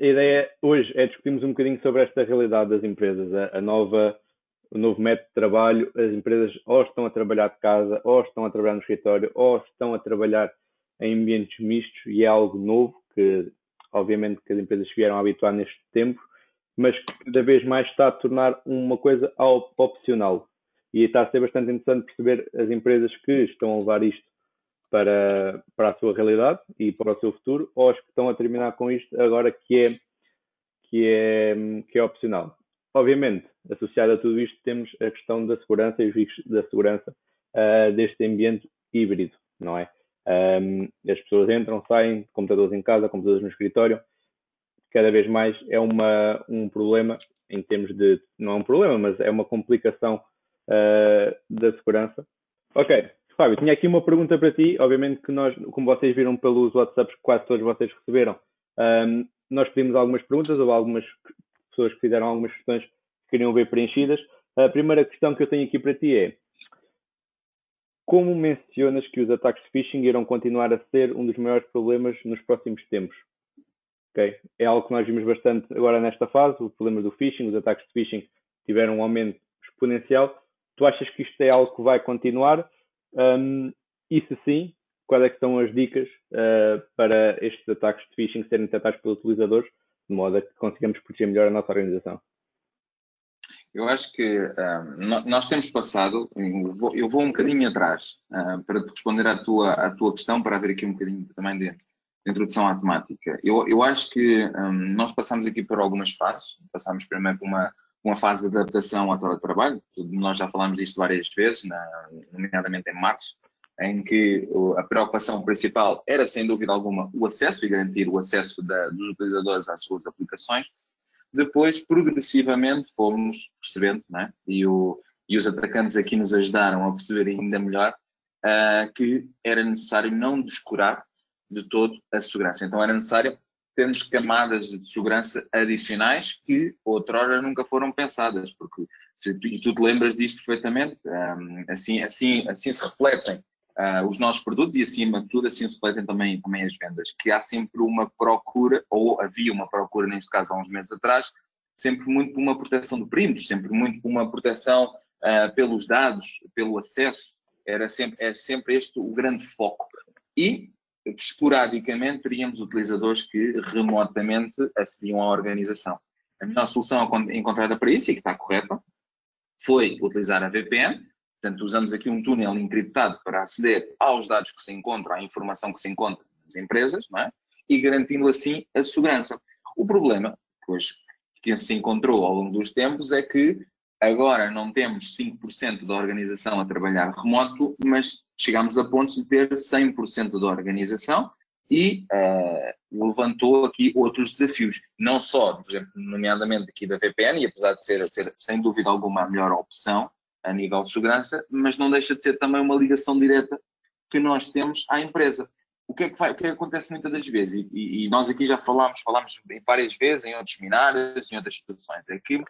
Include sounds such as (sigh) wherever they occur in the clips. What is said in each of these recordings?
a ideia hoje é discutirmos um bocadinho sobre esta realidade das empresas, a, a nova, o novo método de trabalho. As empresas ou estão a trabalhar de casa, ou estão a trabalhar no escritório, ou estão a trabalhar em ambientes mistos e é algo novo que, obviamente, que as empresas vieram a habituar neste tempo, mas que cada vez mais está a tornar uma coisa opcional. E está a ser bastante interessante perceber as empresas que estão a levar isto para, para a sua realidade e para o seu futuro, ou as que estão a terminar com isto agora que é, que é, que é opcional. Obviamente, associado a tudo isto, temos a questão da segurança e os riscos da segurança uh, deste ambiente híbrido, não é? Um, as pessoas entram, saem, computadores em casa, computadores no escritório. Cada vez mais é uma, um problema em termos de. Não é um problema, mas é uma complicação uh, da segurança. Ok, Fábio, tinha aqui uma pergunta para ti. Obviamente que nós, como vocês viram pelos WhatsApps que quase todos vocês receberam, um, nós pedimos algumas perguntas, ou algumas pessoas que fizeram algumas questões que queriam ver preenchidas. A primeira questão que eu tenho aqui para ti é como mencionas que os ataques de phishing irão continuar a ser um dos maiores problemas nos próximos tempos? Okay? É algo que nós vimos bastante agora nesta fase, o problema do phishing, os ataques de phishing tiveram um aumento exponencial. Tu achas que isto é algo que vai continuar? Um, e se sim, quais é são as dicas uh, para estes ataques de phishing serem detectados pelos utilizadores, de modo a que consigamos proteger melhor a nossa organização? Eu acho que um, nós temos passado, eu vou, um bocadinho atrás uh, para te responder à tua, à tua questão, para haver aqui um bocadinho também de, introdução à temática. Eu, eu acho que um, nós passamos aqui por algumas fases. Passamos primeiro por uma, uma fase de adaptação ao teletrabalho, nós já falámos disto várias vezes, na, nomeadamente em março, em que a preocupação principal era, sem dúvida alguma, o acesso e garantir o acesso da, dos utilizadores às suas aplicações. Depois, progressivamente, fomos percebendo, né? e, o, e os atacantes aqui nos ajudaram a perceber ainda melhor, uh, que era necessário não descurar de todo a segurança. Então, era necessário termos camadas de segurança adicionais que outrora nunca foram pensadas, porque se e tu te lembras disto perfeitamente, assim, assim, assim se refletem uh, os nossos produtos e acima de tudo assim se refletem também, também as vendas, que há sempre uma procura, ou havia uma procura neste caso há uns meses atrás, sempre muito por uma proteção de perímetros, sempre muito por uma proteção uh, pelos dados, pelo acesso, era sempre, era sempre este o grande foco. E esporadicamente teríamos utilizadores que remotamente acediam à organização. A melhor solução encontrada para isso, e que está correta, foi utilizar a VPN. Portanto, usamos aqui um túnel encriptado para aceder aos dados que se encontram, à informação que se encontra nas empresas, é? e garantindo assim a segurança. O problema, pois, que se encontrou ao longo dos tempos é que Agora não temos 5% da organização a trabalhar remoto, mas chegamos a pontos de ter 100% da organização e uh, levantou aqui outros desafios, não só, por exemplo, nomeadamente aqui da VPN, e apesar de ser, ser sem dúvida alguma a melhor opção a nível de segurança, mas não deixa de ser também uma ligação direta que nós temos à empresa. O que é que, vai, o que, é que acontece muitas das vezes, e, e, nós aqui já falámos, falámos várias vezes em outros seminários, em outras situações, é que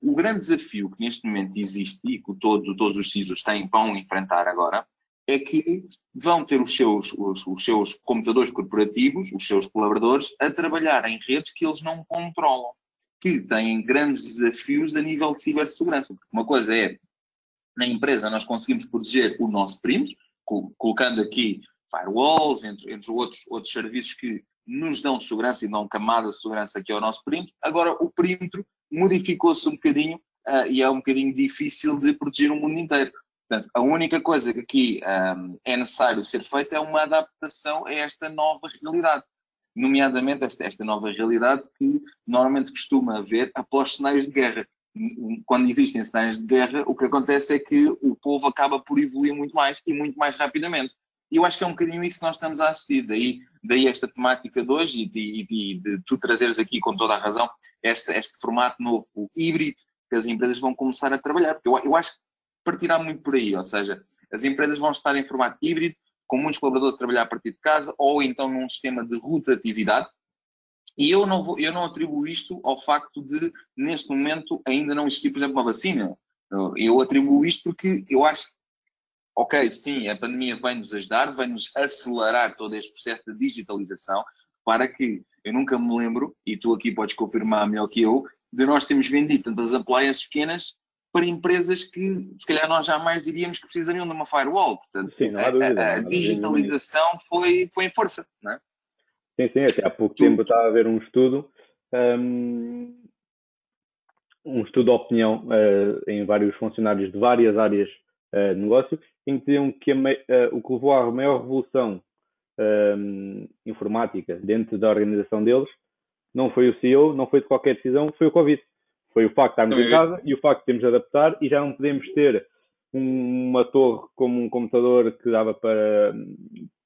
o grande desafio que neste momento existe e que todo, todos os CISOs têm, vão enfrentar agora é que vão ter os seus, os, os, seus computadores corporativos, os seus colaboradores, a trabalhar em redes que eles não controlam, que têm grandes desafios a nível de cibersegurança. Uma coisa é, na empresa nós conseguimos proteger o nosso perímetro, colocando aqui firewalls, entre, entre outros, outros serviços que nos dão segurança e dão camada de segurança aqui ao nosso perímetro. Agora, o perímetro modificou-se um bocadinho uh, e é um bocadinho difícil de proteger o mundo inteiro. Portanto, a única coisa que aqui um, é necessário ser feita é uma adaptação a esta nova realidade. Nomeadamente esta, esta nova realidade que normalmente costuma haver após cenários de guerra. Quando existem cenários de guerra, o que acontece é que o povo acaba por evoluir muito mais e muito mais rapidamente. E eu acho que é um bocadinho isso que nós estamos a assistir. Daí, daí esta temática de hoje e de, de, de, tu trazeres aqui com toda a razão este, este formato novo, o híbrido, que as empresas vão começar a trabalhar. Porque eu, eu acho que partirá muito por aí. Ou seja, as empresas vão estar em formato híbrido, com muitos colaboradores a trabalhar a partir de casa, ou então num sistema de rotatividade. E eu não, vou, eu não atribuo isto ao facto de, neste momento, ainda não existir, por exemplo, uma vacina. Eu atribuo isto porque eu acho ok, sim, a pandemia vai nos ajudar, vai nos acelerar todo este processo de digitalização para que eu nunca me lembro, e tu aqui podes confirmar melhor que eu, de nós termos vendido tantas appliances pequenas para empresas que se calhar nós jamais diríamos que precisariam de uma firewall. Portanto, sim, a, dúvida, a, a digitalização foi, foi em força, não é? Sim, sim, até há pouco tempo estava a ver um estudo, um, um estudo de opinião uh, em vários funcionários de várias áreas uh, negócio, em que diziam que a, uh, o que levou à maior revolução um, informática dentro da organização deles não foi o CEO, não foi de qualquer decisão, foi o Covid. Foi o facto de estarmos em casa e o facto de termos de adaptar e já não podemos ter uma torre como um computador que dava para,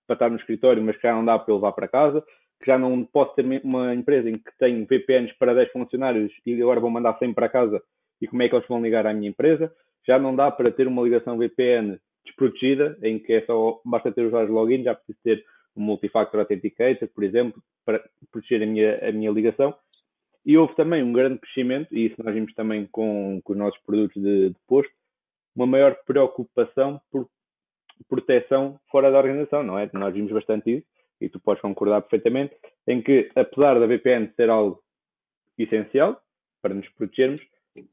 para estar no escritório, mas que já não dá para levar para casa, que já não posso ter uma empresa em que tenho VPNs para 10 funcionários e agora vou mandar 100 para casa e como é que eles vão ligar à minha empresa. Já não dá para ter uma ligação VPN desprotegida, em que é só, basta ter os vários logins, já preciso ter um multifactor authenticator, por exemplo, para proteger a minha, a minha ligação. E houve também um grande crescimento, e isso nós vimos também com, com os nossos produtos de, de posto, uma maior preocupação por proteção fora da organização, não é? Nós vimos bastante isso, e tu podes concordar perfeitamente, em que, apesar da VPN ser algo essencial para nos protegermos,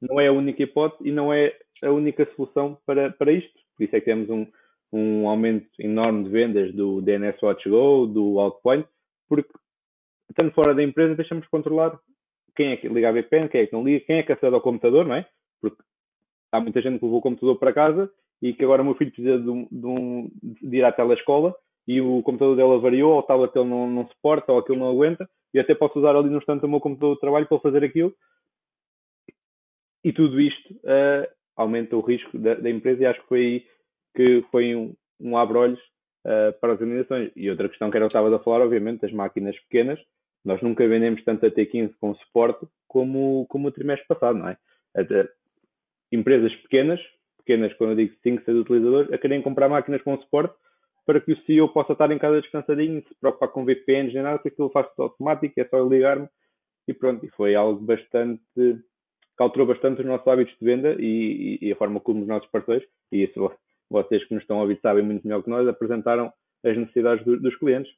não é a única hipótese e não é a única solução para, para isto. Por isso é que temos um, um aumento enorme de vendas do DNS Watch Go, do Outpoint, porque estando fora da empresa deixamos controlar quem é que liga a VPN, quem é que não liga, quem é que acede ao computador, não é? Porque há muita gente que levou o computador para casa e que agora o meu filho precisa de, um, de, um, de ir à telescola e o computador dela variou, ou o tablet não, não suporta, ou aquilo não aguenta, e até posso usar ali no instante o meu computador de trabalho para fazer aquilo. E tudo isto uh, aumenta o risco da, da, empresa e acho que foi aí que foi um, um abre-olhos uh, para as organizações. E outra questão que era eu estava a falar, obviamente, das máquinas pequenas, nós nunca vendemos tanto a T15 com suporte como, como o trimestre passado, não é? Até empresas pequenas, pequenas quando eu digo 5, 6 utilizadores, a querem comprar máquinas com suporte para que o CEO possa estar em casa descansadinho, se preocupar com VPNs nem nada, porque aquilo faz tudo automático, é só ligar-me e pronto. E foi algo bastante que alterou bastante os nossos hábitos de venda e, e, e a forma como os nossos parceiros, e isso vocês que nos estão a ouvir sabem muito melhor que nós, apresentaram as necessidades do, dos clientes.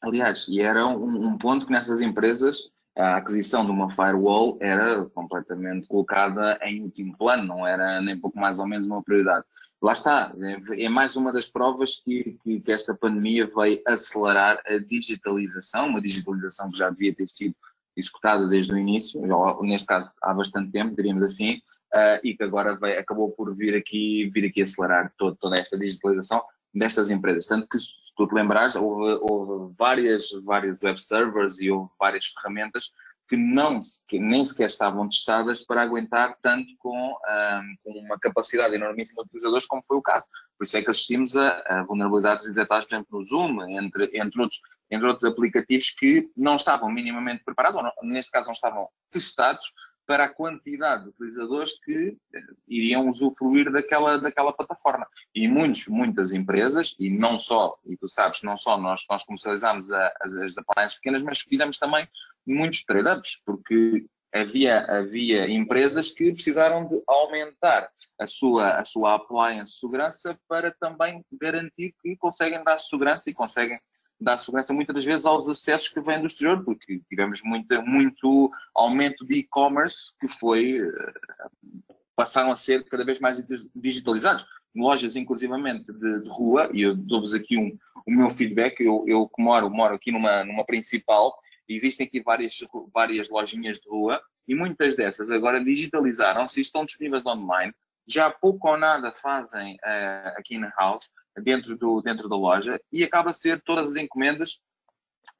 Aliás, e era um, um, ponto que nessas empresas a aquisição de uma firewall era completamente colocada em último plano, não era nem pouco mais ou menos uma prioridade. Lá está, é, é mais uma das provas que, que, que, esta pandemia veio acelerar a digitalização, uma digitalização que já devia ter sido executada desde o início, neste caso há bastante tempo, diríamos assim, uh, e que agora acabou por vir aqui, vir aqui acelerar todo, toda esta digitalização destas empresas. Tanto que tu te lembrares, houve, houve várias, vários web servers e houve várias ferramentas que, não, que nem sequer estavam testadas para aguentar tanto com, um, com uma capacidade enormíssima de utilizadores, como foi o caso. Por isso é que assistimos a, a vulnerabilidades detectadas, por exemplo, no Zoom, entre, entre, outros, entre outros aplicativos que não estavam minimamente preparados, ou não, neste caso não estavam testados para a quantidade de utilizadores que eh, iriam usufruir daquela, daquela plataforma. E muitos, muitas empresas, e não só, e tu sabes, não só nós, nós comercializamos a, as, as appliances pequenas, mas fizemos também muitos trade-ups, porque havia, havia empresas que precisaram de aumentar a sua, a sua appliance segurança para também garantir que conseguem dar segurança e conseguem dar segurança muitas das vezes aos acessos que vêm do exterior, porque tivemos muito, aumento de e-commerce que foi eh, passaram a ser cada vez mais digitalizados. Lojas, inclusivamente, de, de rua, e eu dou-vos aqui um, o meu feedback, eu, eu que moro, moro aqui numa, numa principal, existem aqui várias, várias lojinhas de rua, e muitas dessas agora digitalizaram-se estão disponíveis online, já pouco ou nada fazem uh, aqui na house, dentro, do, dentro da loja e acaba a ser todas as encomendas,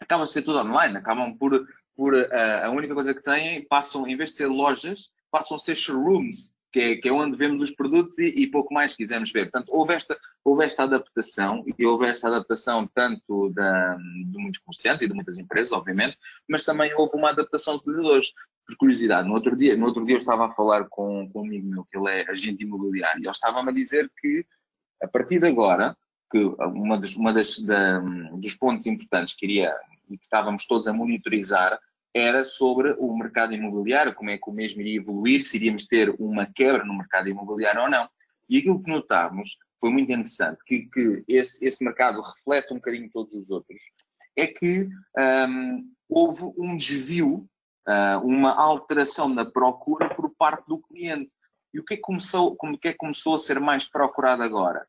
acaba a ser tudo online, acabam por, por uh, a única coisa que têm, passam, em vez de ser lojas, passam a ser showrooms, que é, que é onde vemos os produtos e, e, pouco mais quisermos ver. Portanto, houve esta, houve esta adaptação, e houve esta adaptação tanto da, de muitos comerciantes e de muitas empresas, obviamente, mas também houve uma adaptação de utilizadores. Por curiosidade, no outro dia, no outro dia eu estava a falar com, com um amigo meu, que ele é agente imobiliário, e ele estava-me a dizer que a partir de agora, que uma das, uma das da, dos pontos importantes que iria e que estávamos todos a monitorizar era sobre o mercado imobiliário, como é que o mesmo iria evoluir, se iríamos ter uma quebra no mercado imobiliário ou não. E aquilo que notámos foi muito interessante, que, que esse, esse mercado reflete um bocadinho todos os outros, é que um, houve um desvio, uh, uma alteração na procura por parte do cliente. E o que é que começou, como que é que começou a ser mais procurado agora?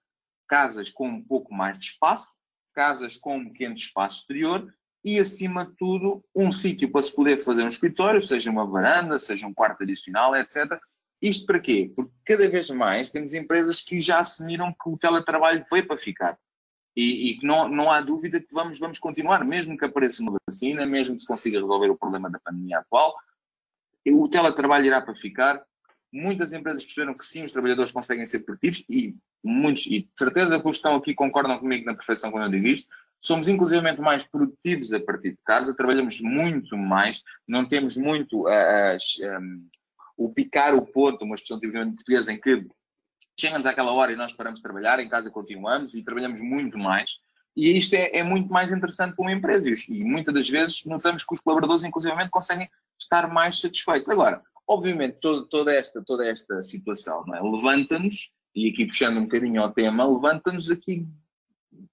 Casas com um pouco mais de espaço, casas com um pequeno espaço exterior e, acima de tudo, um sítio para se poder fazer um escritório, seja uma varanda, seja um quarto adicional, etc. Isto para quê? Porque cada vez mais temos empresas que já assumiram que o teletrabalho veio para ficar. E, e não, não há dúvida que vamos, vamos continuar, mesmo que apareça uma vacina, mesmo que se consiga resolver o problema da pandemia atual, o teletrabalho irá para ficar. Muitas empresas perceberam que sim, os trabalhadores conseguem ser produtivos e muitos, e de certeza que os que estão aqui concordam comigo na perfeição quando eu digo isto, somos inclusivamente mais produtivos a partir de casa, trabalhamos muito mais, não temos muito uh, um, o picar o ponto, uma expressão tipicamente portuguesa em que chegamos àquela hora e nós paramos de trabalhar, em casa continuamos e trabalhamos muito mais. E isto é, é muito mais interessante para uma empresa e muitas das vezes notamos que os colaboradores, inclusivamente, conseguem estar mais satisfeitos. Agora, obviamente, toda, esta, toda esta situação é? levanta-nos, e aqui puxando um bocadinho ao tema, levanta-nos aqui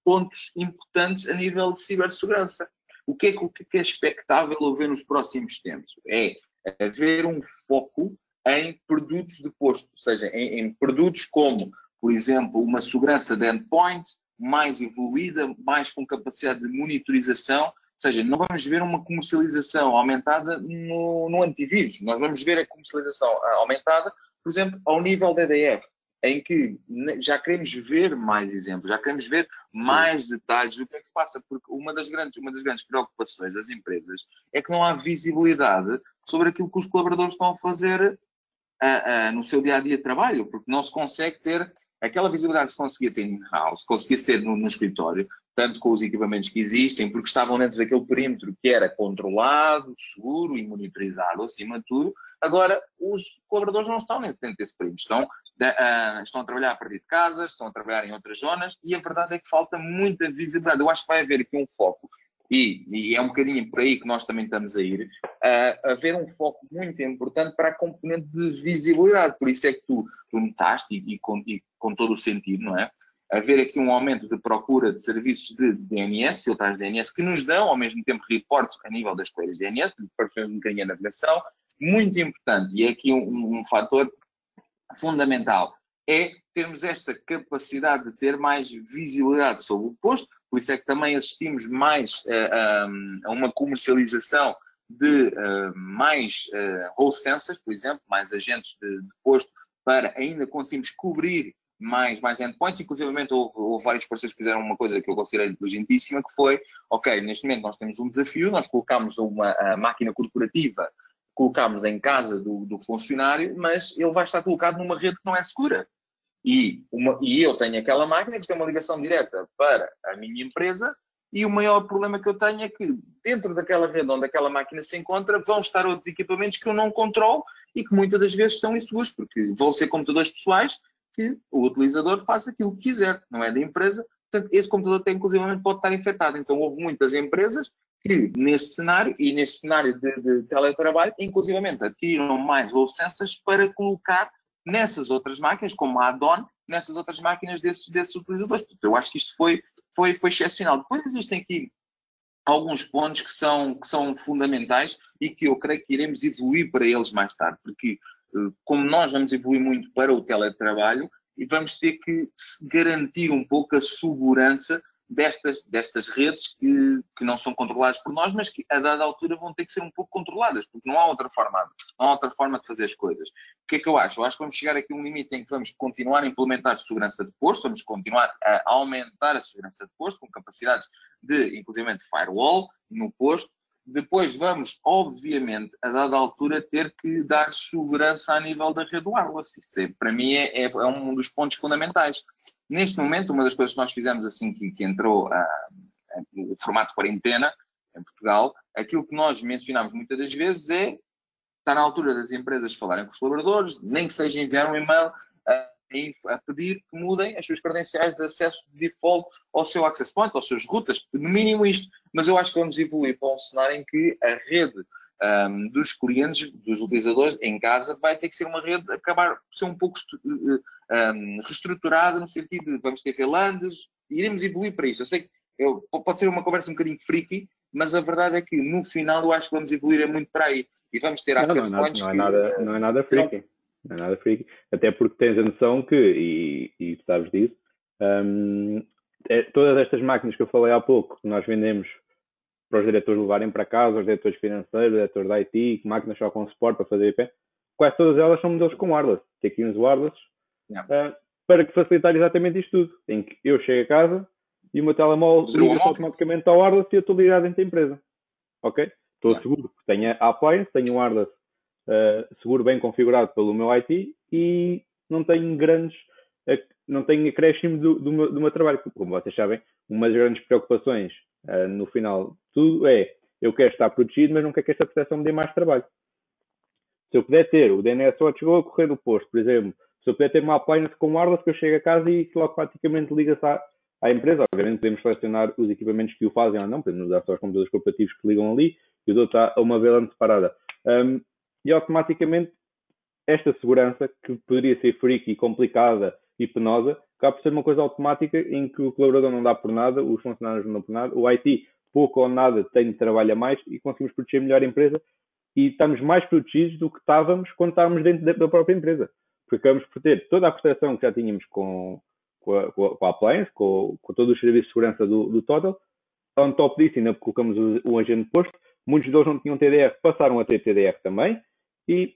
pontos importantes a nível de cibersegurança. O que é, o que é expectável haver nos próximos tempos? É haver um foco em produtos de posto, ou seja, em, em produtos como, por exemplo, uma segurança de endpoints mais evoluída, mais com capacidade de monitorização, seja, não vamos ver uma comercialização aumentada no, no antivírus, nós vamos ver a comercialização aumentada, por exemplo, ao nível da EDR, em que já queremos ver mais exemplos, já queremos ver mais detalhes do que é que se passa, porque uma das grandes, uma das grandes preocupações das empresas é que não há visibilidade sobre aquilo que os colaboradores estão a fazer no seu dia a dia de trabalho, porque não se consegue ter aquela visibilidade que se conseguia ter in-house, conseguia-se ter no, no, escritório, tanto com os equipamentos que existem, porque estavam dentro daquele perímetro que era controlado, seguro e monitorizado acima de tudo. Agora, os colaboradores não estão dentro desse perímetro, estão, uh, estão a trabalhar a partir de casa, estão a trabalhar em outras zonas e a verdade é que falta muita visibilidade. Eu acho que vai haver aqui um foco e, e, é um bocadinho por aí que nós também estamos a ir, uh, haver um foco muito importante para a componente de visibilidade. Por isso é que tu, tu notaste, e, e, com, e com todo o sentido, não é? Haver aqui um aumento de procura de serviços de DNS, filtragens DNS, que nos dão ao mesmo tempo reportes a nível das coisas DNS, para um bocadinho a navegação, muito importante. E é aqui um, um fator fundamental é termos esta capacidade de ter mais visibilidade sobre o posto, por isso é que também assistimos mais uh, a uma comercialização de uh, mais uh, sensors, por exemplo, mais agentes de, de, posto, para ainda conseguirmos cobrir mais, mais endpoints. Inclusive, houve, houve vários parceiros que fizeram uma coisa que eu considerei inteligentíssima, que foi, ok, neste momento nós temos um desafio, nós colocamos uma máquina corporativa, colocamos em casa do, do funcionário, mas ele vai estar colocado numa rede que não é segura e, uma, e eu tenho aquela máquina que tem uma ligação direta para a minha empresa e o maior problema que eu tenho é que dentro daquela rede onde aquela máquina se encontra vão estar outros equipamentos que eu não controlo e que muitas das vezes estão inseguros, porque vão ser computadores pessoais que o utilizador faça aquilo que quiser, não é da empresa. Portanto, esse computador tem, inclusivamente pode estar infectado. Então, houve muitas empresas que, neste cenário, e neste cenário de, de teletrabalho, inclusivamente adquiriram mais sensors para colocar nessas outras máquinas, como a add-on, nessas outras máquinas desses, desses utilizadores. Portanto, eu acho que isto foi, foi, foi excepcional. Depois existem aqui alguns pontos que são, que são fundamentais e que eu creio que iremos evoluir para eles mais tarde, porque como nós vamos evoluir muito para o teletrabalho, e vamos ter que garantir um pouco a segurança destas, destas redes que, que não são controladas por nós, mas que a dada altura vão ter que ser um pouco controladas, porque não há outra forma, não há outra forma de fazer as coisas. O que é que eu acho? Eu acho que vamos chegar aqui a um limite em que vamos continuar a implementar segurança de posto, vamos continuar a aumentar a segurança de posto com capacidades de, inclusive, firewall no posto, depois vamos, obviamente, a dada altura, ter que dar segurança a nível da rede wireless. Isso, é, para mim, é, é, é, um dos pontos fundamentais. Neste momento, uma das coisas que nós fizemos assim que, que entrou uh, o formato quarentena em Portugal, aquilo que nós mencionamos muitas das vezes é está na altura das empresas falarem com os colaboradores, nem que seja enviar um e-mail a, a, pedir que mudem as suas credenciais de acesso de default ao seu access point, às suas rutas, no mínimo isto. Mas eu acho que vamos evoluir para um cenário em que a rede um, dos clientes, dos utilizadores em casa, vai ter que ser uma rede, acabar por ser um pouco um, reestruturada no sentido de vamos ter VLANs, iremos evoluir para isso. Eu sei que eu, pode ser uma conversa um bocadinho freaky, mas a verdade é que no final eu acho que vamos evoluir é muito para aí. E vamos ter access não, não, points. Não é, nada, não é nada freaky. Não é nada freaky. Até porque tens a noção que, e, e sabes disso, um, é, todas estas máquinas que eu falei há pouco, que nós vendemos para os diretores levarem para casa, os diretores financeiros, os diretores da IT, máquinas só com suporte para fazer IP, quase todas elas são modelos com wireless. Tem aqui uns wireless uh, para que facilitar exatamente isto tudo. Em que eu chego a casa e o meu telemóvel liga automaticamente ao wireless e eu estou ligado dentro da empresa. Ok? Estou yeah. seguro que tenho a appliance, tenho um wireless uh, seguro bem configurado pelo meu IT e não tenho grandes não tenho acréscimo do, do, meu, do meu trabalho. Como vocês sabem, uma das grandes preocupações uh, no final de tudo é eu quero estar protegido, mas não quero que esta proteção me dê mais trabalho. Se eu puder ter o DNS só chegou a correr do posto, por exemplo, se eu puder ter uma appliance com wireless que eu chego a casa e que logo praticamente liga-se à, à, empresa, obviamente podemos selecionar os equipamentos que o fazem ou não, podemos usar só os computadores corporativos que ligam ali e o outro está a uma VLAN separada. Um, e automaticamente esta segurança, que poderia ser freaky e complicada e penosa, acaba por ser uma coisa automática em que o colaborador não dá por nada, os funcionários não dão por nada, o IT pouco ou nada tem de trabalho a mais e conseguimos proteger melhor a empresa e estamos mais protegidos do que estávamos quando estávamos dentro da própria empresa. Porque acabamos por ter toda a proteção que já tínhamos com, com, a, com a appliance, com, com todos os serviços de segurança do, do Total. On top disso, ainda colocamos o, o agente posto. Muitos deles não tinham TDR, passaram a ter TDR também. E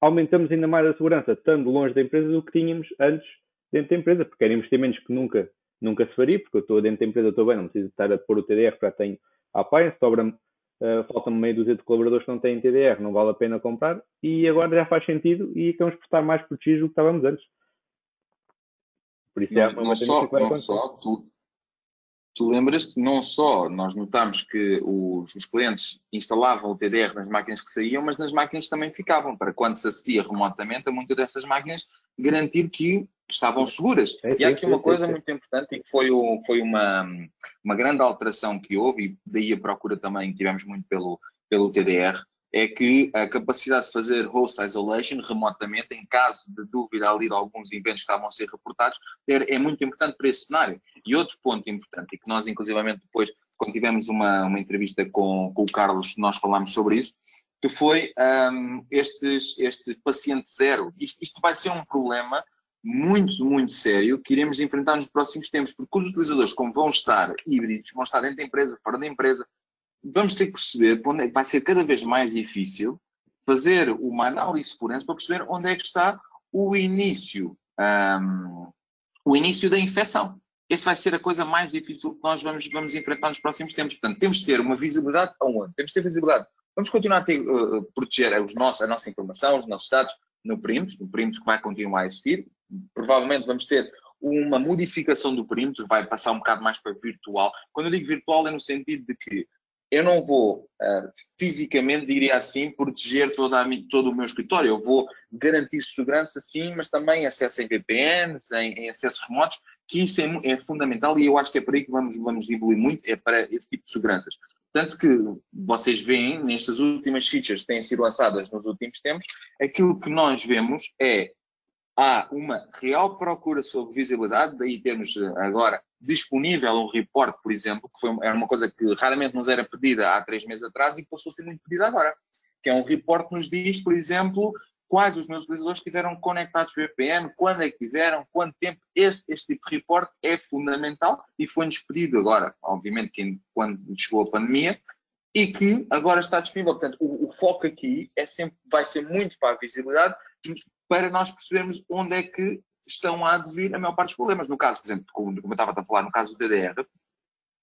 aumentamos ainda mais a segurança, estando longe da empresa do que tínhamos antes dentro da empresa, porque eram investimentos que nunca, nunca se faria, porque eu estou dentro da empresa, estou bem, não preciso estar a pôr o TDR, já tenho a appliance, sobra-me, uh, falta-me meia dúzia de colaboradores que não têm TDR, não vale a pena comprar, e agora já faz sentido e estamos por estar mais protegidos do que estávamos antes. Por isso é não, é uma não só, não só tu, tu lembras-te, não só nós notámos que os, os, clientes instalavam o TDR nas máquinas que saíam, mas nas máquinas também ficavam, para quando se acedia remotamente a muitas dessas máquinas, garantir que estavam seguras. É, e há aqui uma coisa muito importante e que foi, o, foi uma, uma grande alteração que houve, e daí a procura também que tivemos muito pelo, pelo TDR, é que a capacidade de fazer host isolation remotamente, em caso de dúvida ali de alguns eventos que estavam a ser reportados, é, é muito importante para esse cenário. E outro ponto importante, e que nós inclusivamente depois, quando tivemos uma, uma entrevista com, com o Carlos, nós falámos sobre isso, que foi um, estes, este paciente zero. Isto, isto vai ser um problema muito, muito sério que iremos enfrentar nos próximos tempos, porque os utilizadores, como vão estar híbridos, vão estar dentro da empresa, fora da empresa, vamos ter que perceber, é vai ser cada vez mais difícil fazer uma análise forense para perceber onde é que está o início, um, o início da infecção. Esse vai ser a coisa mais difícil que nós vamos, vamos enfrentar nos próximos tempos. Portanto, temos de ter uma visibilidade aonde? Temos de ter visibilidade. Vamos continuar a ter, uh, proteger os nossos, a nossa informação, os nossos dados no perímetro, no perímetro que vai continuar a existir, provavelmente vamos ter uma modificação do perímetro, vai passar um bocado mais para virtual. Quando eu digo virtual é no sentido de que eu não vou uh, fisicamente, diria assim, proteger a, todo o meu escritório. Eu vou garantir segurança, sim, mas também acesso em VPNs, em, em acessos remotos, que isso é, é, fundamental e eu acho que é para aí que vamos, vamos evoluir muito, é para esse tipo de seguranças. Tanto que vocês veem, nestas últimas features que têm sido lançadas nos últimos tempos, aquilo que nós vemos é há uma real procura sobre visibilidade, daí temos eh, agora disponível um report, por exemplo, que foi, era uma coisa que raramente nos era pedida há três meses atrás e passou a ser muito pedida agora, que é um report que nos diz, por exemplo, quais os meus utilizadores estiveram conectados VPN, quando é que tiveram, quanto tempo. Este, este tipo de report é fundamental e foi-nos pedido agora, obviamente, que quando chegou a pandemia, e que agora está disponível. Portanto, o, o foco aqui é sempre, vai ser muito para a visibilidade, para nós percebermos onde é que estão a advir a maior parte dos problemas. No caso, por exemplo, como, como eu estava a falar, no caso do TDR,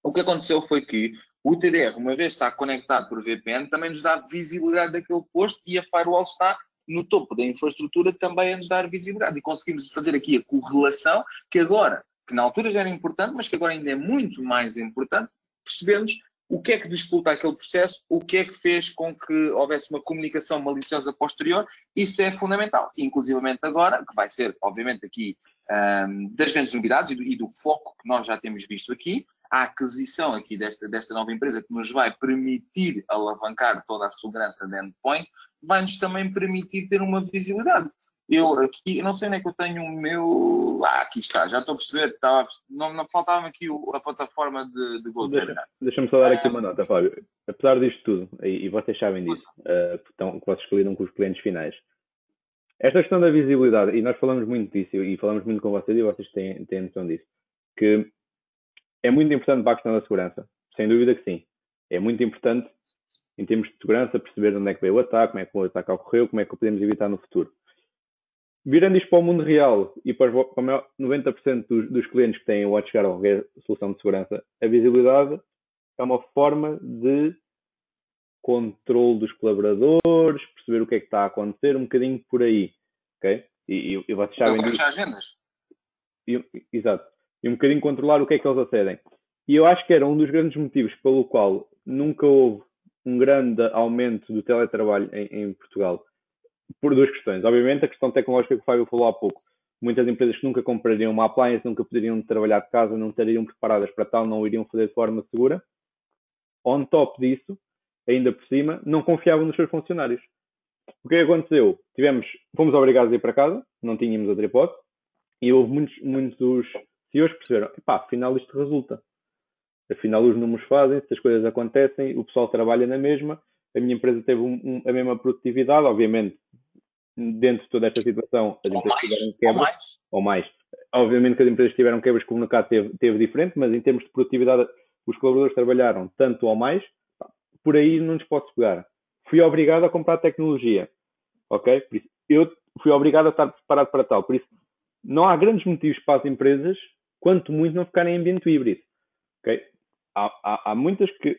o que aconteceu foi que o TDR, uma vez está conectado por VPN, também nos dá visibilidade daquele posto e a firewall está no topo da infraestrutura também a nos dar visibilidade. E conseguimos fazer aqui a correlação que agora, que na altura já era importante, mas que agora ainda é muito mais importante, percebemos o que é que disputa aquele processo, o que é que fez com que houvesse uma comunicação maliciosa posterior, isso é fundamental. Inclusivamente agora, que vai ser, obviamente, aqui um, das grandes novidades e do, e do, foco que nós já temos visto aqui, a aquisição aqui desta, desta nova empresa que nos vai permitir alavancar toda a segurança de endpoint, vai-nos também permitir ter uma visibilidade. Eu aqui, não sei onde é que eu tenho o meu. Ah, aqui está, já estou a perceber. Estava, não, não faltava aqui o, a plataforma de, de GoToWebinar. Deixa-me só dar aqui uma nota, Fábio. Apesar disto tudo, e, e vocês sabem disso, uh, porque que vocês lidam com os clientes finais, esta questão da visibilidade, e nós falamos muito disso, e falamos muito com vocês, e vocês têm, têm noção disso, que é muito importante para a questão da segurança. Sem dúvida que sim. É muito importante, em termos de segurança, perceber onde é que veio o ataque, como é que o ataque ocorreu, como é que o podemos evitar no futuro. Virando isto para o mundo real e para, para 90% dos, dos, clientes que têm o WatchGuard ou qualquer solução de segurança, a visibilidade é uma forma de controle dos colaboradores, perceber o que é que está a acontecer, um bocadinho por aí. Ok? E, e, e vocês sabem. Então, disso. agendas. E, exato. E um bocadinho controlar o que é que eles acedem. E eu acho que era um dos grandes motivos pelo qual nunca houve um grande aumento do teletrabalho em, em Portugal por duas questões. Obviamente, a questão tecnológica que o Fábio falou há pouco. Muitas empresas que nunca comprariam uma appliance, nunca poderiam trabalhar de casa, não estariam preparadas para tal, não iriam fazer de forma segura. On top disso, ainda por cima, não confiavam nos seus funcionários. O que aconteceu? Tivemos, fomos obrigados a ir para casa, não tínhamos outra hipótese, e houve muitos, muitos CEOs que perceberam, pá, afinal isto resulta. Afinal os números fazem-se, as coisas acontecem, o pessoal trabalha na mesma, a minha empresa teve um, um, a mesma produtividade, obviamente, dentro de toda esta situação, as empresas tiveram quebras. Ou mais. ou mais. Obviamente que as empresas tiveram quebras que o mercado teve, teve diferente, mas em termos de produtividade, os colaboradores trabalharam tanto ou mais, por aí não nos pode pegar. Fui obrigado a comprar tecnologia, ok? Isso, eu fui obrigado a estar preparado para tal. Por isso, não há grandes motivos para as empresas, quanto muito não ficarem em ambiente híbrido, ok? Há, há, há muitas que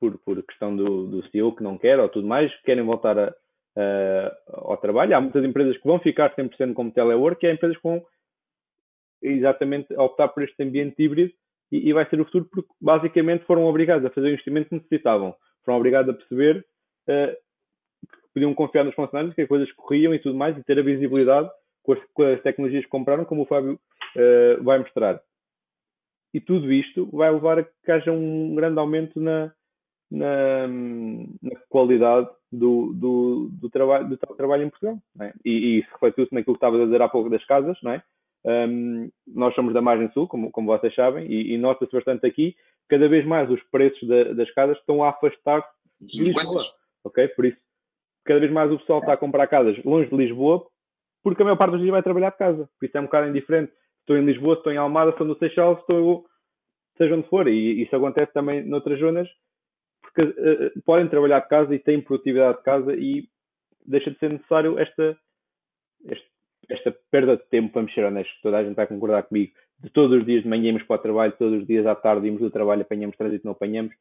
por, por questão do, do CEO que não quer ou tudo mais, querem voltar a, a, ao trabalho. Há muitas empresas que vão ficar 100% como telework e há empresas que vão exatamente optar por este ambiente híbrido e, e, vai ser o futuro porque basicamente foram obrigados a fazer o investimento que necessitavam. Foram obrigados a perceber uh, que podiam confiar nos funcionários, que as coisas corriam e tudo mais e ter a visibilidade com as, com as tecnologias que compraram, como o Fábio uh, vai mostrar. E tudo isto vai levar a que haja um grande aumento na, na, na qualidade do, do, do, trabalho, do trabalho em Portugal. É? E, e isso reflete-se naquilo que estavas a dizer há pouco das casas, não é? Um, nós somos da margem sul, como, como vocês sabem, e, e nota-se bastante aqui, cada vez mais os preços da, das casas estão a afastar-se de Lisboa. Ok? Por isso, cada vez mais o pessoal está a comprar casas longe de Lisboa, porque a maior parte dos dias vai trabalhar de casa. Por isso é um bocado indiferente. Estou em Lisboa, estou em Almada, estou no Seixal, estou seja onde for. E isso acontece também noutras zonas uh, podem trabalhar de casa e têm produtividade de casa e deixa de ser necessário esta, esta, esta perda de tempo, vamos ser honestos, toda a gente vai concordar comigo, de todos os dias de manhã irmos para o trabalho, todos os dias à tarde irmos do trabalho, apanhamos trânsito, não apanhamos,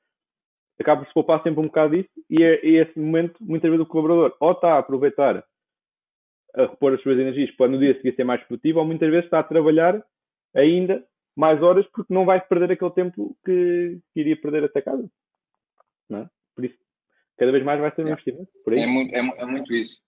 acaba por se poupar sempre um bocado disso e é, é esse momento, muitas vezes o colaborador ou está a aproveitar a repor as suas energias para no dia seguir ser mais produtivo, ou muitas vezes está a trabalhar ainda mais horas porque não vai perder aquele tempo que, que iria perder até casa não é? Por isso, cada vez mais vai ser um investimento. É, muito, é, é muito isso.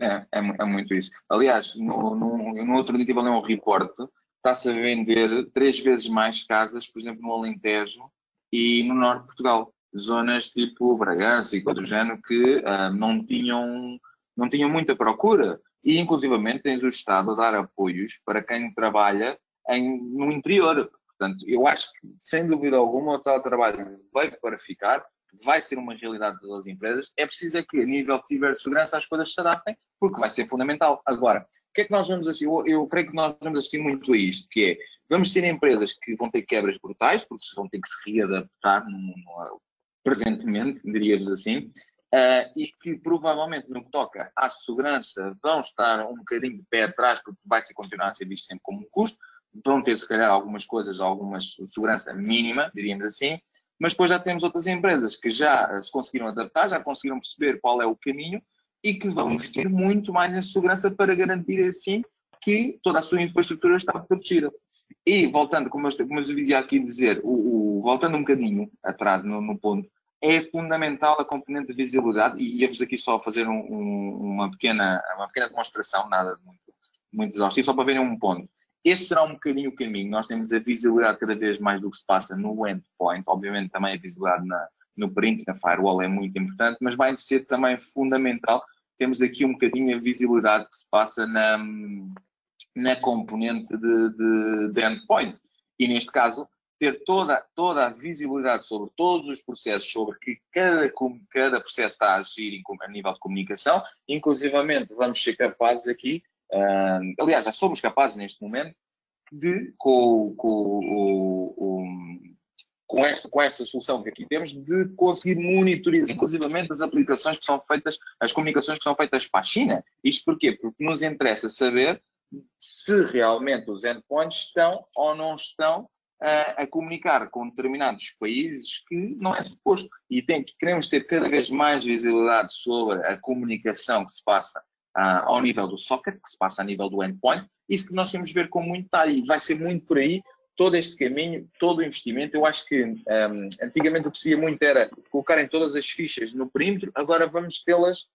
É, é, é, muito isso. Aliás, no, no, no outro dia tive a ler um report, está-se a vender três vezes mais casas, por exemplo, no Alentejo e no Norte de Portugal. Zonas tipo Bragança e coisa do género que uh, não, tinham, não tinham muita procura. E, inclusivamente, tens o Estado a dar apoios para quem trabalha em, no interior. Portanto, eu acho que, sem dúvida alguma, o teletrabalho veio para ficar vai ser uma realidade das empresas, é preciso é que, a nível de cibersegurança, as coisas se adaptem, porque vai ser fundamental. Agora, o que é que nós vamos assistir? Eu, eu, creio que nós vamos assistir muito a isto, que é, vamos ter empresas que vão ter quebras brutais, porque vão ter que se readaptar no, no, presentemente, diria-vos assim, uh, e que provavelmente no que toca à segurança vão estar um bocadinho de pé atrás, porque vai ser, continuar a ser visto sempre como um custo, vão ter se calhar algumas coisas, alguma segurança mínima, diríamos assim, mas depois já temos outras empresas que já se conseguiram adaptar, já conseguiram perceber qual é o caminho e que vão investir muito mais em segurança para garantir assim que toda a sua infraestrutura está protegida. E voltando, como eu, como eu dizia aqui dizer, o, o, voltando um bocadinho atrás no, no, ponto, é fundamental a componente de visibilidade, e ia-vos aqui só fazer um, um, uma, pequena, uma pequena demonstração, nada muito, muito exaustivo, só para verem um ponto. Este será um bocadinho o caminho. Nós temos a visibilidade cada vez mais do que se passa no endpoint. Obviamente, também a visibilidade na, no print, na firewall, é muito importante, mas vai ser também fundamental temos aqui um bocadinho a visibilidade que se passa na, na componente de, de, de endpoint. E neste caso, ter toda, toda a visibilidade sobre todos os processos, sobre que cada, cada processo está a agir a nível de comunicação, inclusivamente vamos ser capazes aqui, aliás, já somos capazes neste momento, de, com, com, o, com, esta, com esta solução que aqui temos, de conseguir monitorizar, inclusivamente as aplicações que são feitas, as comunicações que são feitas para a China. Isto porquê? Porque nos interessa saber se realmente os endpoints estão ou não estão a, a, comunicar com determinados países que não é suposto. E tem, queremos ter cada vez mais visibilidade sobre a comunicação que se passa uh, ao nível do socket, que se passa a nível do endpoint. Isso que nós temos de ver com muito detalhe. E vai ser muito por aí todo este caminho, todo o investimento. Eu acho que um, antigamente o que se via muito era colocarem todas as fichas no perímetro, agora vamos tê-las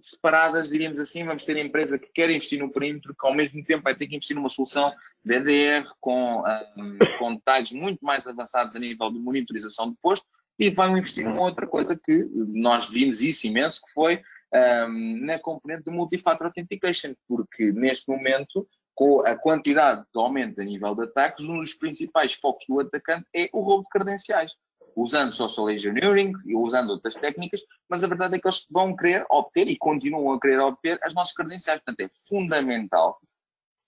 separadas, diríamos assim, vamos ter a empresa que quer investir no perímetro, que ao mesmo tempo vai ter que investir numa solução de EDR com, um, com detalhes muito mais avançados a nível de monitorização de posto e vai investir numa outra coisa que nós vimos isso imenso, que foi um, na componente de Multifactor Authentication, porque neste momento, com a quantidade de aumento a nível de ataques, um dos principais focos do atacante é o roubo de credenciais usando social engineering e usando outras técnicas, mas a verdade é que eles vão querer obter e continuam a querer obter as nossas credenciais. Portanto, é fundamental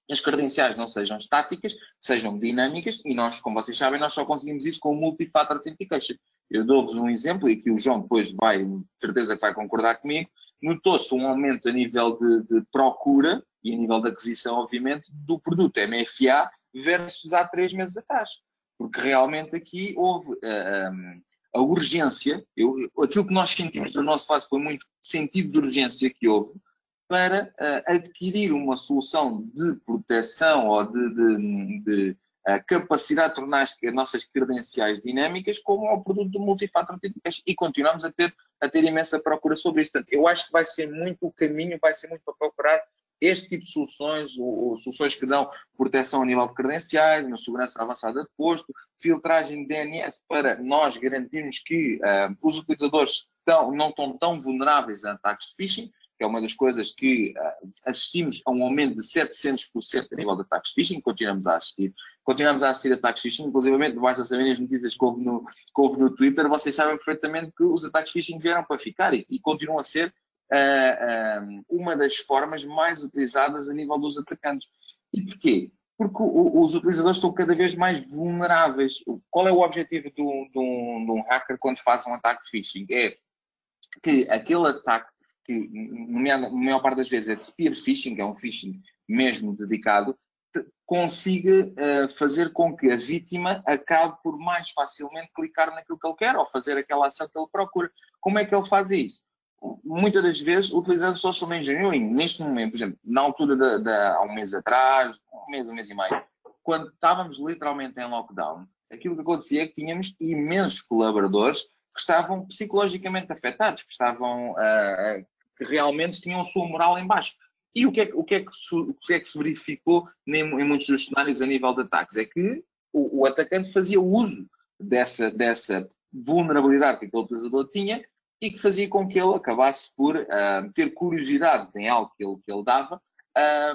que as credenciais não sejam estáticas, sejam dinâmicas e nós, como vocês sabem, nós só conseguimos isso com o Multi-Factor Authentication. Eu dou-vos um exemplo e que o João depois vai, certeza que vai concordar comigo, notou-se um aumento a nível de, de procura e a nível de aquisição, obviamente, do produto MFA versus há três meses atrás. Porque realmente aqui houve uh, a urgência, eu, aquilo que nós sentimos do nosso lado foi muito sentido de urgência que houve para uh, adquirir uma solução de proteção ou de, de, de uh, capacidade de tornar as, as, nossas credenciais dinâmicas como o produto do authentication e continuamos a ter, a ter imensa procura sobre isso. Portanto, eu acho que vai ser muito o caminho, vai ser muito para procurar este tipo de soluções, ou, ou, soluções que dão proteção a nível de credenciais, uma segurança avançada de posto, filtragem de DNS para nós garantirmos que uh, os utilizadores não estão tão vulneráveis a ataques de phishing, que é uma das coisas que uh, assistimos a um aumento de 700% a nível de ataques phishing, continuamos a assistir. Continuamos a assistir ataques phishing, inclusive basta saber as notícias que houve, no, que houve no Twitter, vocês sabem perfeitamente que os ataques phishing vieram para ficar e, e continuam a ser uh, uma das formas mais utilizadas a nível dos atacantes. E porquê? Porque o, os utilizadores estão cada vez mais vulneráveis. Qual é o objetivo de um, de um, de um hacker quando faz um ataque phishing? É que aquele ataque, que na maior parte das vezes é de spear phishing, é um phishing mesmo dedicado, consiga uh, fazer com que a vítima acabe por mais facilmente clicar naquilo que ele quer ou fazer aquela ação que ele procura. Como é que ele faz isso? muitas das vezes utilizando social engineering. Neste momento, por exemplo, na altura de, há um mês atrás, um mês, um mês e meio, quando estávamos literalmente em lockdown, aquilo que acontecia é que tínhamos imensos colaboradores que estavam psicologicamente afetados, que estavam uh, que realmente tinham a sua moral em baixo. E o que é, o que, é que, se, o que, é que se verificou em, em, muitos dos cenários a nível de ataques? É que o, o atacante fazia uso dessa, dessa vulnerabilidade que aquele utilizador tinha e que fazia com que ele acabasse por uh, ter curiosidade em algo que ele, que ele dava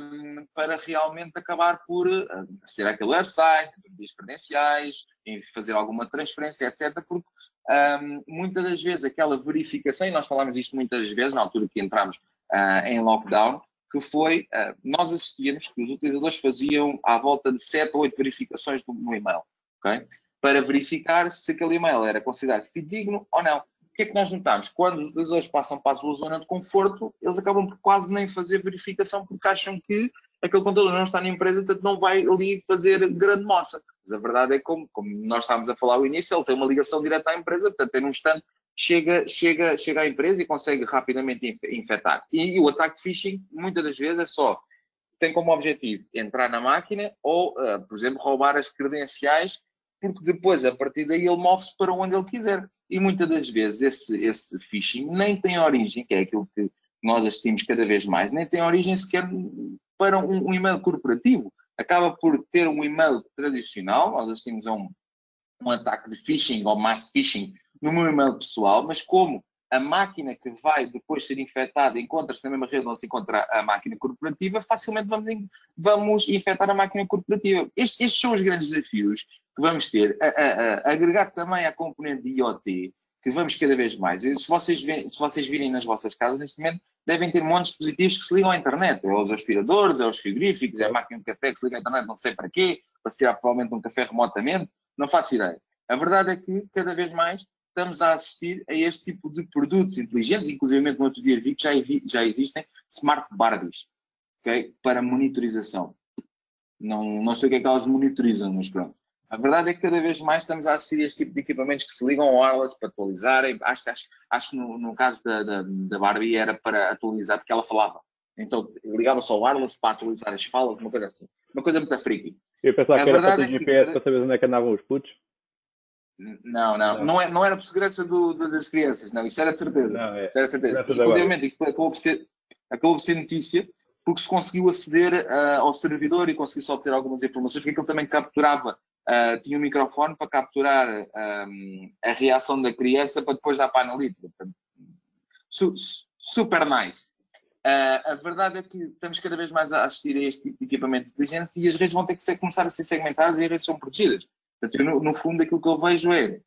um, para realmente acabar por uh, ser aquele website, introduzir credenciais, fazer alguma transferência, etc. Porque um, muitas das vezes aquela verificação, e nós falamos disto muitas vezes na altura que entramos uh, em lockdown, que foi, uh, nós assistíamos que os utilizadores faziam à volta de 7 ou 8 verificações no, e-mail, okay? para verificar se aquele e-mail era considerado fidedigno ou não que é que nós notamos? Quando os utilizadores passam para a sua zona de conforto, eles acabam por quase nem fazer verificação porque acham que aquele contador não está na empresa, portanto não vai ali fazer grande moça. Mas a verdade é como, como nós estávamos a falar ao início, ele tem uma ligação direta à empresa, portanto, em um instante chega, chega, chega à empresa e consegue rapidamente infectar. E, e o ataque de phishing, muitas das vezes, é só tem como objetivo entrar na máquina ou, uh, por exemplo, roubar as credenciais porque depois, a partir daí, ele move-se para onde ele quiser. E muitas das vezes esse, esse phishing nem tem origem, que é aquilo que nós assistimos cada vez mais, nem tem origem sequer para um, um e-mail corporativo. Acaba por ter um e-mail tradicional, nós assistimos a um, um ataque de phishing ou mass phishing no meu e-mail pessoal, mas como a máquina que vai depois ser infectada encontra-se na mesma rede onde se encontra a máquina corporativa, facilmente vamos, vamos infectar a máquina corporativa. Estes, estes são os grandes desafios que vamos ter. A, a, a, agregar também a componente de IoT, que vamos cada vez mais. Se vocês, virem, se vocês virem nas vossas casas, neste momento, devem ter montes de dispositivos que se ligam à internet. É os aspiradores, é os frigoríficos, é a máquina de café que se liga à internet, não sei para quê, para tirar provavelmente um café remotamente, não faço ideia. A verdade é que, cada vez mais, estamos a assistir a este tipo de produtos inteligentes, inclusive no outro dia vi que já, já existem smart Barbies, okay? para monitorização. Não, não sei o que é que elas monitorizam, mas pronto. A verdade é que cada vez mais estamos a assistir a este tipo de equipamentos que se ligam ao wireless para atualizarem. Acho, acho, acho que no, no caso da, da, da, Barbie era para atualizar, porque ela falava. Então ligava-se ao wireless para atualizar as falas, uma coisa assim. Uma coisa muito freaky. Eu pensava a que era para ter é GPS que... para saber onde é que andavam os putos. Não, não, não, é, não era por segurança do, das crianças, não, isso era de certeza. Não, é. Isso era certeza. Inclusive, isto acabou por, ser, acabou por ser notícia porque se conseguiu aceder uh, ao servidor e conseguiu-se obter algumas informações, porque aquilo também capturava uh, tinha um microfone para capturar um, a reação da criança para depois dar para a analítica. Su super nice. Uh, a verdade é que estamos cada vez mais a assistir a este tipo de equipamento de inteligência e as redes vão ter que ser, começar a ser segmentadas e as redes são protegidas. Portanto, no, no fundo, aquilo que eu vejo é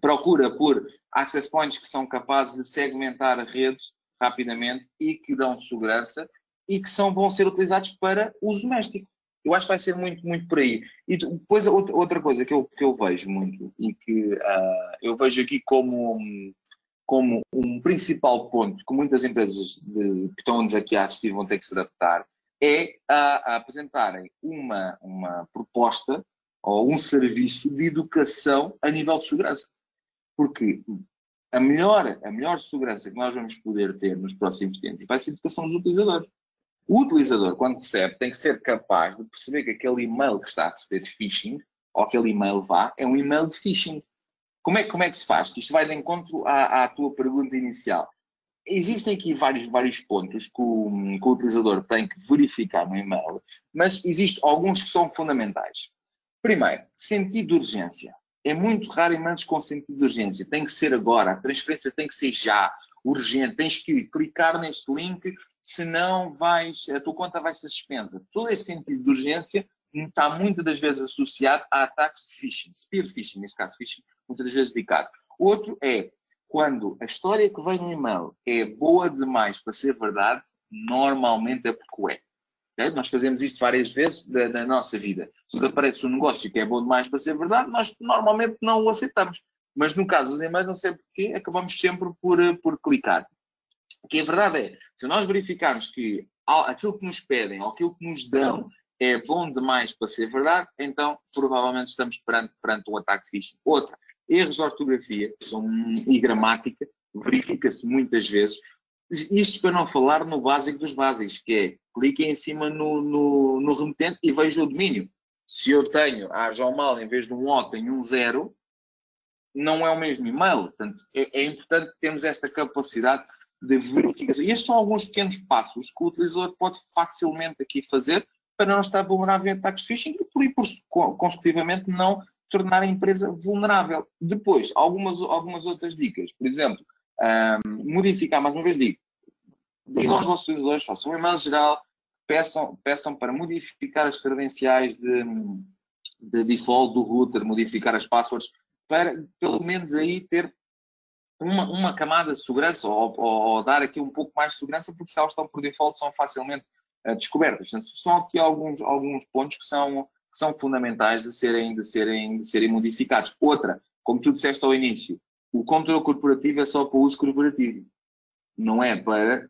procura por access points que são capazes de segmentar redes rapidamente e que dão segurança e que são, vão ser utilizados para uso doméstico. Eu acho que vai ser muito, muito por aí. E depois outra coisa que eu, que eu vejo muito e que uh, eu vejo aqui como, como um principal ponto que muitas empresas de, que estão-nos aqui a assistir vão ter que se adaptar é a, a apresentarem uma, uma proposta ou um serviço de educação a nível de segurança. Porque a melhor, a melhor segurança que nós vamos poder ter nos próximos tempos vai ser a educação dos utilizadores. O utilizador, quando recebe, tem que ser capaz de perceber que aquele e-mail que está a receber de phishing, ou aquele e-mail vá, é um e-mail de phishing. Como é, como é que se faz? Isto vai de encontro à, à tua pergunta inicial. Existem aqui vários, vários pontos que o, que o utilizador tem que verificar no e-mail, mas existem alguns que são fundamentais. Primeiro, sentido de urgência. É muito raro e-mails com sentido de urgência. Tem que ser agora, a transferência tem que ser já, urgente. Tens que clicar neste link senão vais, a tua conta vai ser suspensa. Todo esse sentido de urgência está muitas das vezes associado a ataques de phishing, spear phishing, nesse caso phishing, muitas das vezes dedicado. Outro é quando a história que vem no e-mail é boa demais para ser verdade, normalmente é porque é. Nós fazemos isto várias vezes na, nossa vida. Se aparece um negócio que é bom demais para ser verdade, nós normalmente não o aceitamos. Mas no caso dos e-mails, não sei porquê, acabamos sempre por, por clicar que a verdade é, se nós verificarmos que aquilo que nos pedem ou aquilo que nos dão é bom demais para ser verdade, então provavelmente estamos perante, perante um ataque phishing. Outra, erros de ortografia são, e gramática, verifica-se muitas vezes. Isto para não falar no básico dos básicos, que é cliquem em cima no, no, no remetente e vejam o domínio. Se eu tenho a João Mal em vez de um O, tenho um zero, não é o mesmo e-mail. Portanto, é, é importante termos esta capacidade de verificação. E estes são alguns pequenos passos que o utilizador pode facilmente aqui fazer para não estar vulnerável a ataques de phishing e, por, consecutivamente, não tornar a empresa vulnerável. Depois, algumas, algumas outras dicas. Por exemplo, um, modificar, mais uma vez digo, digam aos vossos utilizadores, façam um e-mail geral, peçam, peçam para modificar as credenciais de, de default do router, modificar as passwords, para pelo menos aí ter uma, uma camada de segurança ou, ou, dar aqui um pouco mais de segurança, porque se elas estão por default são facilmente uh, descobertas. Portanto, são aqui alguns, alguns pontos que são, que são fundamentais de serem, de, serem, de serem modificados. Outra, como tu disseste ao início, o controle corporativo é só para o uso corporativo. Não é para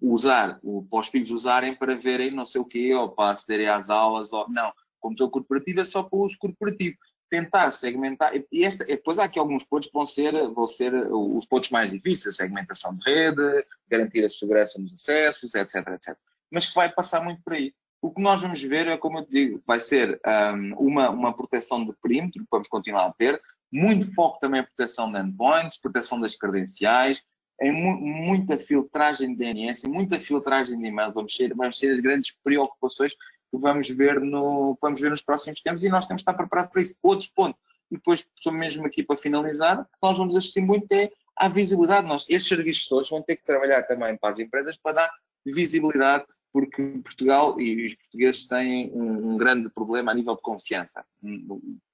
usar, para os filhos usarem para verem não sei o quê, ou para acederem às aulas, ou não. O controle corporativo é só para o uso corporativo tentar segmentar, e esta, depois há aqui alguns pontos que vão ser, vão ser os pontos mais difíceis, segmentação de rede, garantir a segurança nos acessos, etc, etc. Mas que vai passar muito por aí. O que nós vamos ver é, como eu te digo, vai ser um, uma, uma proteção de perímetro, que vamos continuar a ter, muito foco também em proteção de endpoints, proteção das credenciais, em mu muita filtragem de DNS, muita filtragem de e-mail, vamos ser, vamos ser as grandes preocupações que vamos ver, no, vamos ver nos próximos tempos e nós temos que estar preparados para isso. Outro ponto, e depois, só mesmo aqui para finalizar, que nós vamos assistir muito é há visibilidade. Nós, esses serviços todos vão ter que trabalhar também para as empresas para dar visibilidade, porque Portugal e os portugueses têm um, um grande problema a nível de confiança.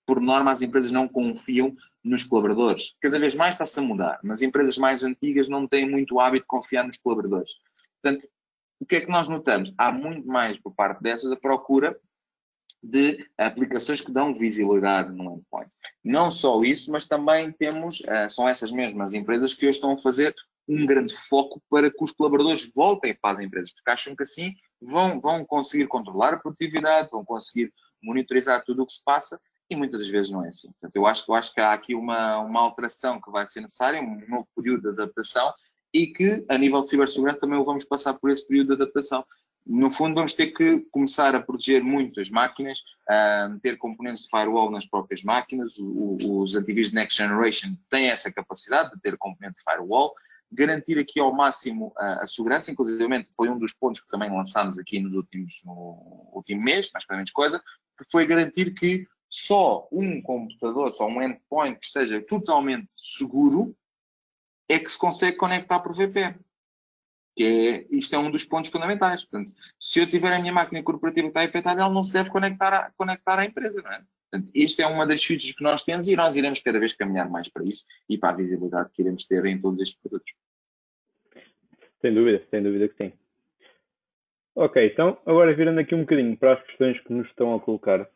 Por norma, as empresas não confiam nos colaboradores. Cada vez mais está-se a mudar, mas empresas mais antigas não têm muito hábito de confiar nos colaboradores. Portanto, o que é que nós notamos? Há muito mais por parte dessas a procura de aplicações que dão visibilidade no endpoint. Não só isso, mas também temos, uh, são essas mesmas empresas que hoje estão a fazer um grande foco para que os colaboradores voltem para as empresas, porque acham que assim vão, vão conseguir controlar a produtividade, vão conseguir monitorizar tudo o que se passa e muitas das vezes não é assim. Portanto, eu acho, eu acho que há aqui uma, uma alteração que vai ser necessária, um novo período de adaptação e que, a nível de cibersegurança, também vamos passar por esse período de adaptação. No fundo, vamos ter que começar a proteger muito as máquinas, uh, ter componentes de firewall nas próprias máquinas. Os antivírus Next Generation têm essa capacidade de ter componente de firewall, garantir aqui ao máximo a, a segurança, inclusive foi um dos pontos que também lançámos aqui nos últimos, no último mês, mais para menos coisa, que foi garantir que só um computador, só um endpoint que esteja totalmente seguro é que se consegue conectar por VPN. Que é, isto é um dos pontos fundamentais. Portanto, se eu tiver a minha máquina corporativa que está infectada, ela não se deve conectar, a, conectar à empresa, não é? Portanto, isto é uma das features que nós temos e nós iremos cada vez caminhar mais para isso e para a visibilidade que iremos ter em todos estes produtos. Sem dúvida, sem dúvida que sim. Ok, então agora virando aqui um bocadinho para as questões que nos estão a colocar,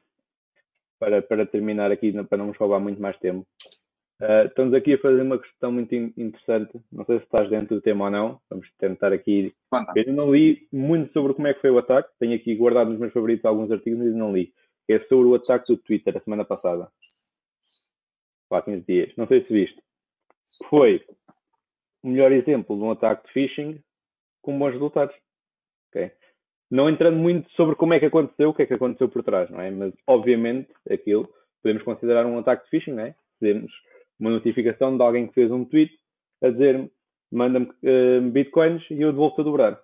para, para terminar aqui, para não nos roubar muito mais tempo. Uh, estamos aqui a fazer uma questão muito interessante. Não sei se estás dentro do tema ou não. Vamos tentar aqui. Eu não li muito sobre como é que foi o ataque. Tenho aqui guardado nos meus favoritos alguns artigos, mas não li. É sobre o ataque do Twitter a semana passada. Há 15 dias. Não sei se viste. Foi o melhor exemplo de um ataque de phishing com bons resultados. Okay? Não entrando muito sobre como é que aconteceu, o que é que aconteceu por trás, não é? Mas, obviamente, aquilo podemos considerar um ataque de phishing, não é? Podemos uma notificação de alguém que fez um tweet a dizer manda-me uh, bitcoins e eu devolvo-te a dobrar.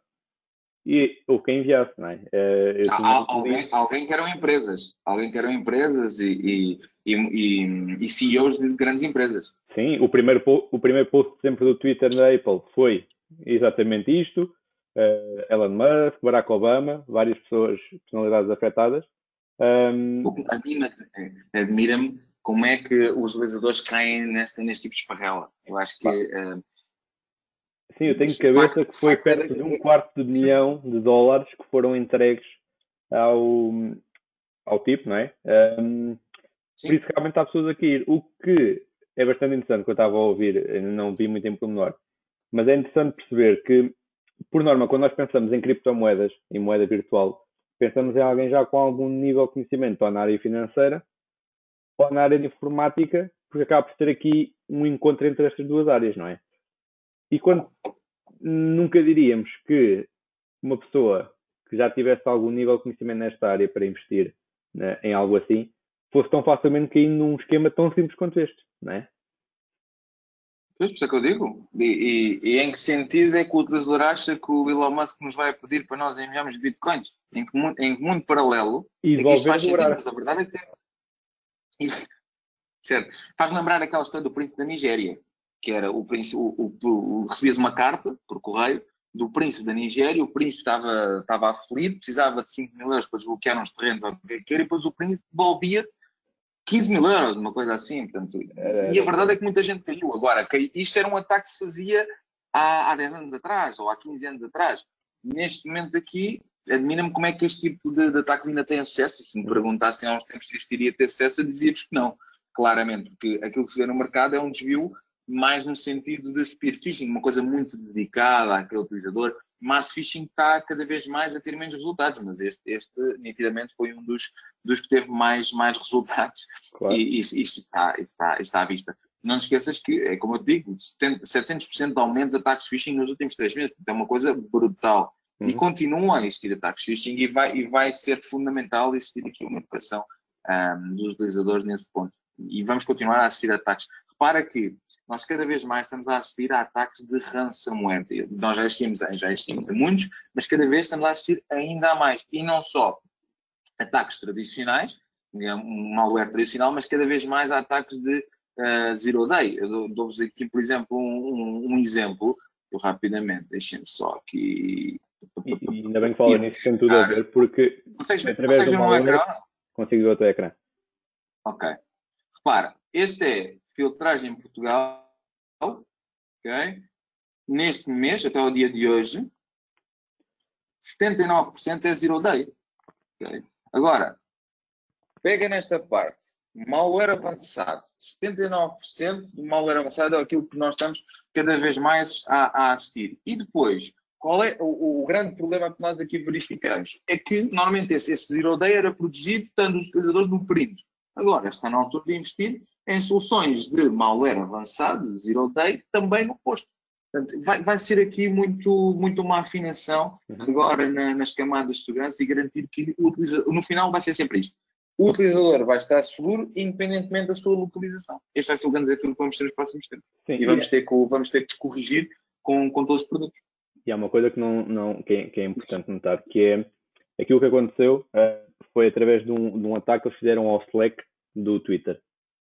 E houve quem enviasse, não é? Uh, alguém, alguém que eram empresas, alguém que eram empresas e, e, e, e, CEOs de grandes empresas. Sim, o primeiro, o primeiro post sempre do Twitter da Apple foi exatamente isto. Uh, Elon Musk, Barack Obama, várias pessoas, personalidades afetadas. Um... Admira-me como é que os utilizadores caem neste, neste tipo de esparrela. Eu acho que. Uh, Sim, eu tenho cabeça que foi perto de um quarto de milhão de dólares que foram entregues ao, ao tipo, não é? Um, por isso realmente há pessoas aqui. O que é bastante interessante que eu estava a ouvir, não vi muito tempo menor, mas é interessante perceber que, por norma, quando nós pensamos em criptomoedas, em moeda virtual, pensamos em alguém já com algum nível de conhecimento ou na área financeira ou na área de informática, porque acaba por ter aqui um encontro entre estas duas áreas, não é? E quando nunca diríamos que uma pessoa que já tivesse algum nível de conhecimento nesta área para investir né, em algo assim, fosse tão facilmente cair num esquema tão simples quanto este, não é? Pois, por isso é que eu digo. E, e, e, em que sentido é que o utilizador acha que o Elon Musk nos vai pedir para nós enviarmos bitcoins? Em que, em que mundo paralelo e é que isto faz sentido, mas a verdade é que tem, (laughs) certo. Faz lembrar aquela história do príncipe da Nigéria, que era o príncipe, o, o, o, recebias uma carta por correio do príncipe da Nigéria, o príncipe estava, estava aflito, precisava de 5 mil euros para desbloquear uns terrenos ou o que quer, e depois o príncipe devolvia 15 mil euros, uma coisa assim. Portanto, e a verdade é que muita gente caiu. Agora, isto era um ataque que se fazia há, há 10 anos atrás ou há 15 anos atrás. Neste momento aqui, admira-me como é que este tipo de, de, ataques ainda tem sucesso. Se me perguntassem há uns tempos se isto iria ter sucesso, eu dizia-vos que não, claramente, porque aquilo que se vê no mercado é um desvio mais no sentido de spear phishing, uma coisa muito dedicada àquele utilizador. Mass phishing está cada vez mais a ter menos resultados, mas este, este nitidamente foi um dos, dos que teve mais, mais resultados claro. e isto, está, está, está à vista. Não te esqueças que, é como eu te digo, 700% de aumento de ataques phishing nos últimos três meses. É uma coisa brutal. Uhum. E continuam a existir ataques phishing e vai, e vai ser fundamental existir aqui uma educação um, dos utilizadores nesse ponto. E vamos continuar a assistir a ataques. Repara que nós cada vez mais estamos a assistir a ataques de ransomware. Nós já assistimos, a, já assistimos a muitos, mas cada vez estamos a assistir ainda a mais. E não só ataques tradicionais, um malware tradicional, mas cada vez mais ataques de uh, zero day. Eu dou-vos aqui, por exemplo, um, um, um exemplo, eu rapidamente, deixem-me só aqui. E, e ainda bem que fala nisso, tem tudo a ver, porque consegues, através consegues do ecrã? consigo ver o teu ecrã. Ok. Repara, este é filtragem em Portugal, ok? Neste mês, até o dia de hoje, 79% é zero day. Okay? Agora, pega nesta parte, malware avançado. 79% do malware avançado é aquilo que nós estamos cada vez mais a, a assistir. E depois, qual é o, o, grande problema que nós aqui verificamos? É que normalmente esse, esse zero day era protegido estando os utilizadores no perímetro. Agora está na altura de investir em soluções de malware avançado, zero day, também no posto. Portanto, vai, vai ser aqui muito, muito uma afinação uhum. agora na, nas camadas de segurança e garantir que no final vai ser sempre isto. O utilizador vai estar seguro independentemente da sua localização. Este vai ser o grande desafio que vamos ter nos próximos tempos. Sim, e vamos, é. ter que, vamos ter que corrigir com, com todos os produtos. E há uma coisa que, não, não, que, é, que é importante notar, que é aquilo que aconteceu uh, foi através de um, de um ataque que eles fizeram ao Slack do Twitter.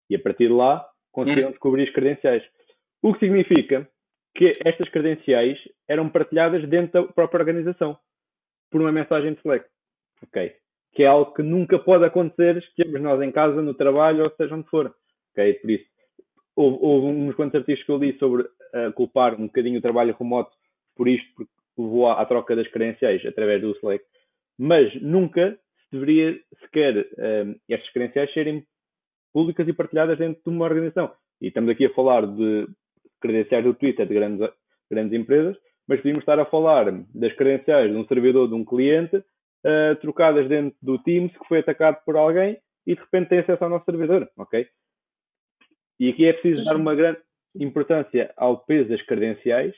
E a partir de lá conseguiram hum. descobrir as credenciais. O que significa que estas credenciais eram partilhadas dentro da própria organização por uma mensagem de Slack. Ok. Que é algo que nunca pode acontecer, estejamos nós em casa, no trabalho, ou seja onde for. Ok. Por isso, houve, houve uns quantos artigos que eu li sobre uh, culpar um bocadinho o trabalho remoto por isto, porque levou à, à troca das credenciais através do Slack. Mas nunca se deveria sequer uh, estas credenciais serem públicas e partilhadas dentro de uma organização. E estamos aqui a falar de credenciais do Twitter de grandes, grandes empresas, mas podíamos estar a falar das credenciais de um servidor de um cliente uh, trocadas dentro do Teams que foi atacado por alguém e de repente tem acesso ao nosso servidor, ok? E aqui é preciso dar uma grande importância ao peso das credenciais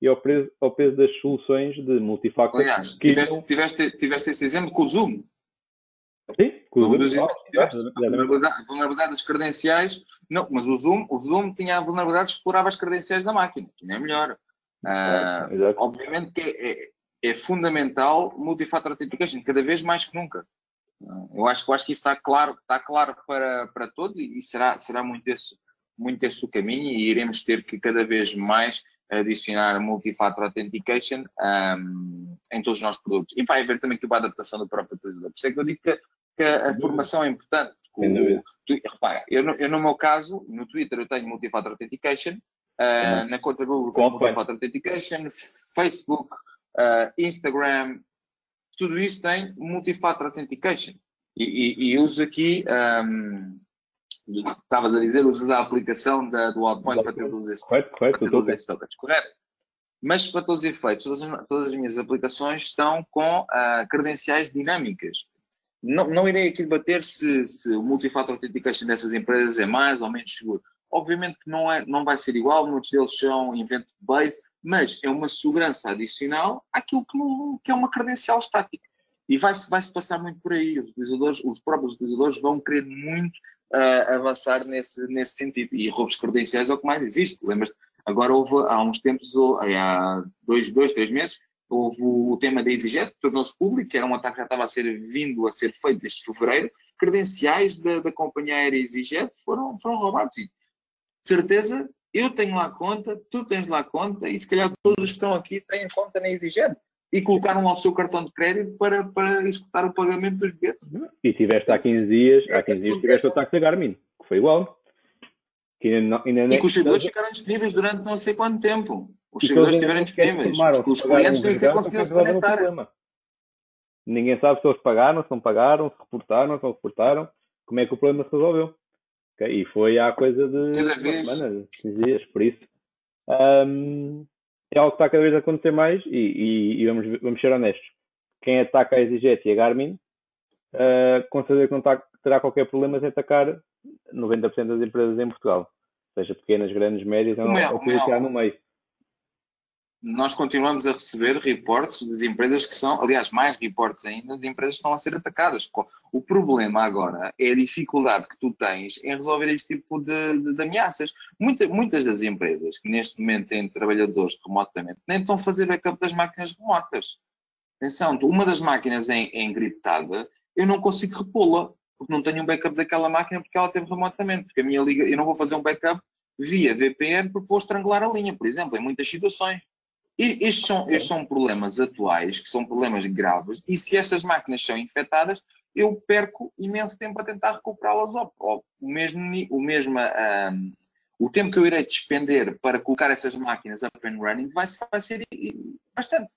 e ao peso, ao peso das soluções de multifactor. Aliás, tiveste, tiveste, tiveste esse exemplo com o Zoom. Sim, com o Zoom. a vulnerabilidade, vulnerabilidade das credenciais não, mas o Zoom, o Zoom tinha a vulnerabilidade que explorava as credenciais da máquina, que não é melhor. Uh, obviamente que é, é, é, fundamental multi-factor authentication, cada vez mais que nunca. Eu, acho, eu acho que isso está claro, está claro para, para todos e, e será, será muito, esse, muito esse o caminho e iremos ter que cada vez mais adicionar multi-factor authentication um, em todos os nossos produtos. E vai haver também aqui uma adaptação do próprio utilizador. Por isso é que eu digo que, que a formação é importante. O, repara, eu no, eu no, meu caso, no Twitter eu tenho Multifactor Authentication, uh, na conta Google tenho Multifactor Authentication, Facebook, uh, Instagram, tudo isso tem Multifactor Authentication. E, e, e uso aqui, um, estavas a dizer, usas a aplicação da, do Outpoint para ter todos esses, correto, correto, para ter todos esses tokens, correto? Mas para todos os efeitos, todas as, todas as minhas aplicações estão com uh, credenciais dinâmicas não, não irei aqui debater se, se o multifactor authentication dessas empresas é mais ou menos seguro. Obviamente que não, é, não vai ser igual, muitos deles são event-based, mas é uma segurança adicional àquilo que, não, que é uma credencial estática. E vai-se vai -se passar muito por aí. Os, utilizadores, os próprios utilizadores vão querer muito uh, avançar nesse, nesse sentido. E roubos credenciais é o que mais existe. Lembras? Agora houve, há uns tempos, há dois, dois três meses, Houve o tema da EasyJet, tornou-se público, que era um ataque que já estava a ser vindo a ser feito desde fevereiro. Credenciais da, da companhia aérea EasyJet foram, foram roubados. E, certeza, eu tenho lá conta, tu tens lá conta, e se calhar todos os que estão aqui têm conta na EasyJet. E colocaram lá o seu cartão de crédito para, para executar o pagamento dos bilhetes. E tiveste há 15 dias, há 15 dias tiveste o ataque da Garmin, que foi igual. Que ainda não, ainda e que os servidores ficaram disponíveis durante não sei quanto tempo. Os servidores estiverem disponíveis. Os clientes têm que ter conseguido se conectar. Ninguém sabe se eles pagaram, se não pagaram, se reportaram, se não reportaram. Como é que o problema se resolveu? Okay? E foi há coisa de semanas, 15 dias, por isso. Um, é algo que está cada vez a acontecer mais e, e, e vamos, vamos ser honestos. Quem ataca a EasyJet e a Garmin, uh, com certeza que não tá, terá qualquer problema em atacar 90% das empresas em Portugal. Seja pequenas, grandes, médias, ou, é, ou que é no meio nós continuamos a receber reportes de empresas que são, aliás, mais reportes ainda, de empresas que estão a ser atacadas. O problema agora é a dificuldade que tu tens em resolver este tipo de, de, de ameaças. Muita, muitas das empresas que neste momento têm trabalhadores remotamente nem estão a fazer backup das máquinas remotas. Atenção, uma das máquinas é, é encriptada, eu não consigo repô-la. porque não tenho um backup daquela máquina porque ela teve remotamente. Porque a minha liga, eu não vou fazer um backup via VPN porque vou estrangular a linha, por exemplo, em muitas situações. Estes são, estes são problemas atuais, que são problemas graves, e se estas máquinas são infectadas, eu perco imenso tempo a tentar recuperá-las. O mesmo, o mesmo um, o tempo que eu irei despender para colocar essas máquinas up and running vai, vai ser bastante.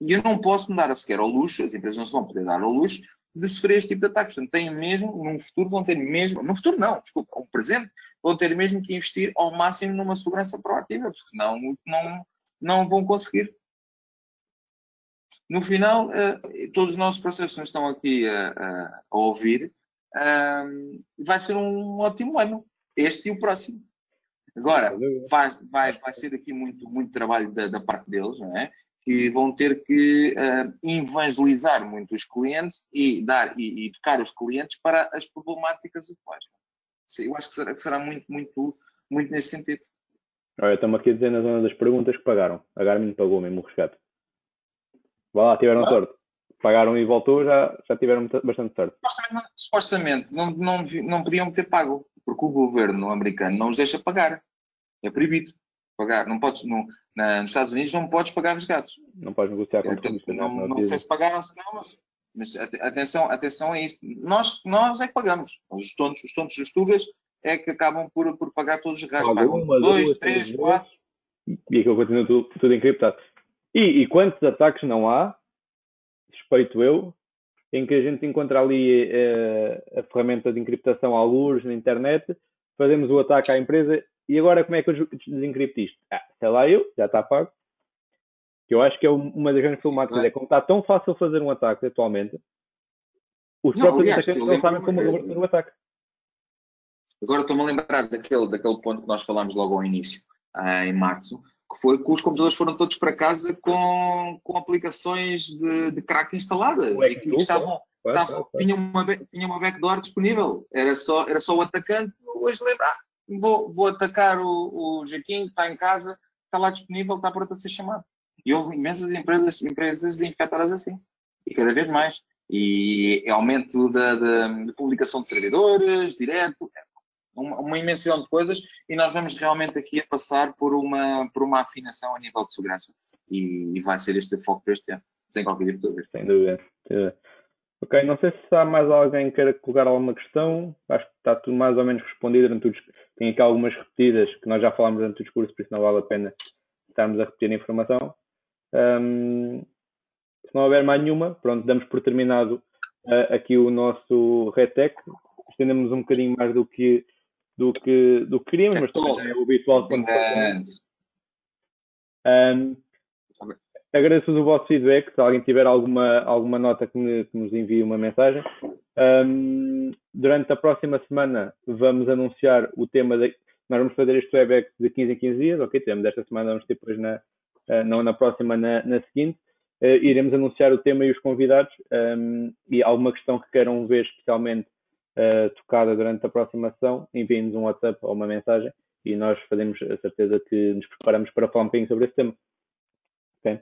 E eu não posso me dar a sequer ao luxo, as empresas não se vão poder dar ao luxo, de sofrer este tipo de ataques. Portanto, têm mesmo, num futuro, vão ter mesmo, no futuro não, desculpa, um presente, vão ter mesmo que investir ao máximo numa segurança proativa, porque senão não, não vão conseguir. No final, uh, todos os nossos processos que estão aqui a, a, a ouvir, vai ser um ótimo ano, este e o próximo. Agora, vai, vai, vai ser aqui muito, muito trabalho da, da parte deles, não é? que vão ter que uh, evangelizar muito os clientes e dar e, e, tocar os clientes para as problemáticas atuais. Eu acho que será, que será muito, muito, muito nesse sentido. Olha, estamos aqui a dizer na zona das perguntas que pagaram. A Garmin pagou mesmo o resgate. Vá lá, tiveram ah. sorte. Pagaram e voltou, já, já tiveram bastante sorte. Supostamente, não, não, não podiam ter pago, porque o governo americano não os deixa pagar. É proibido pagar. Não podes, no, na, nos Estados Unidos não podes pagar resgates. Não podes negociar com é, Não, não, não sei se pagaram, se não, mas, mas atenção, atenção a isso. Nós, nós é que pagamos. Os tontos, os tontos dos tugas é que acabam por, por pagar todos os gastos. Pagam dois, duas, três, três, quatro. E aquilo continua tudo, tudo encriptado. E, e quantos ataques não há, suspeito eu, em que a gente encontra ali uh, a ferramenta de encriptação alguns na internet, fazemos o ataque à empresa e agora como é que eu desencripto isto? Ah, sei lá eu, já está pago. Que eu acho que é uma das grandes problemáticas, é. é como está tão fácil fazer um ataque atualmente, os não, próprios aliás, atacantes não sabem como reverter o ataque. Agora estou-me a lembrar daquele, daquele ponto que nós falámos logo ao início, ah, em março, que foi que os computadores foram todos para casa com, com aplicações de, de crack instaladas e que estavam, estavam, tinham, uma, tinham uma backdoor disponível. Era só, era só o atacante hoje lembrar vou, vou atacar o, o Jaquim, que está em casa, está lá disponível, está pronto a ser chamado. E houve imensas empresas, empresas infectadas assim. E cada vez mais. E aumento da, da, da publicação de servidores, direto, uma, uma, imensidão de coisas. E nós vamos realmente aqui a passar por uma, por uma afinação a nível de segurança. E, e vai ser este o foco para este ano. Sem qualquer tipo dúvida. Sem dúvida. Ok, não sei se há mais alguém que queira colocar alguma questão. Acho que está tudo mais ou menos respondido durante o discurso. Tem aqui algumas repetidas que nós já falámos durante o discurso, por isso não vale a pena estarmos a repetir a informação. Um, se não houver mais nenhuma, pronto, damos por terminado uh, aqui o nosso RETEC. Estendemos um bocadinho mais do que, do que, do que queríamos, mas também é o habitual quando um, agradeço o vosso feedback. Se alguém tiver alguma, alguma nota que, me, que nos envie uma mensagem. Um, durante a próxima semana vamos anunciar o tema. De, nós vamos fazer este webback de 15 em 15 dias. Ok, temos esta semana, vamos ter depois na, uh, não na próxima, na, na seguinte. Uh, iremos anunciar o tema e os convidados um, e alguma questão que queiram ver especialmente uh, tocada durante a próxima sessão, enviem-nos um WhatsApp ou uma mensagem e nós fazemos a certeza que nos preparamos para falar um pouquinho sobre esse tema. Okay?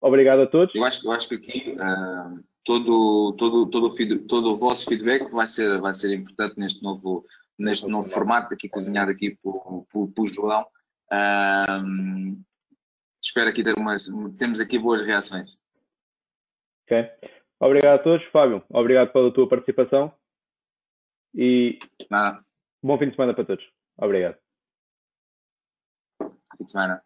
Obrigado a todos. Eu acho, eu acho que aqui uh, todo, todo, todo, o todo o vosso feedback vai ser, vai ser importante neste novo, neste novo formato aqui cozinhado aqui por, por, por João. Uh, espero aqui ter umas, temos aqui boas reações. Ok. Obrigado a todos. Fábio, obrigado pela tua participação. E Nada. bom fim de semana para todos. Obrigado. Fim de semana.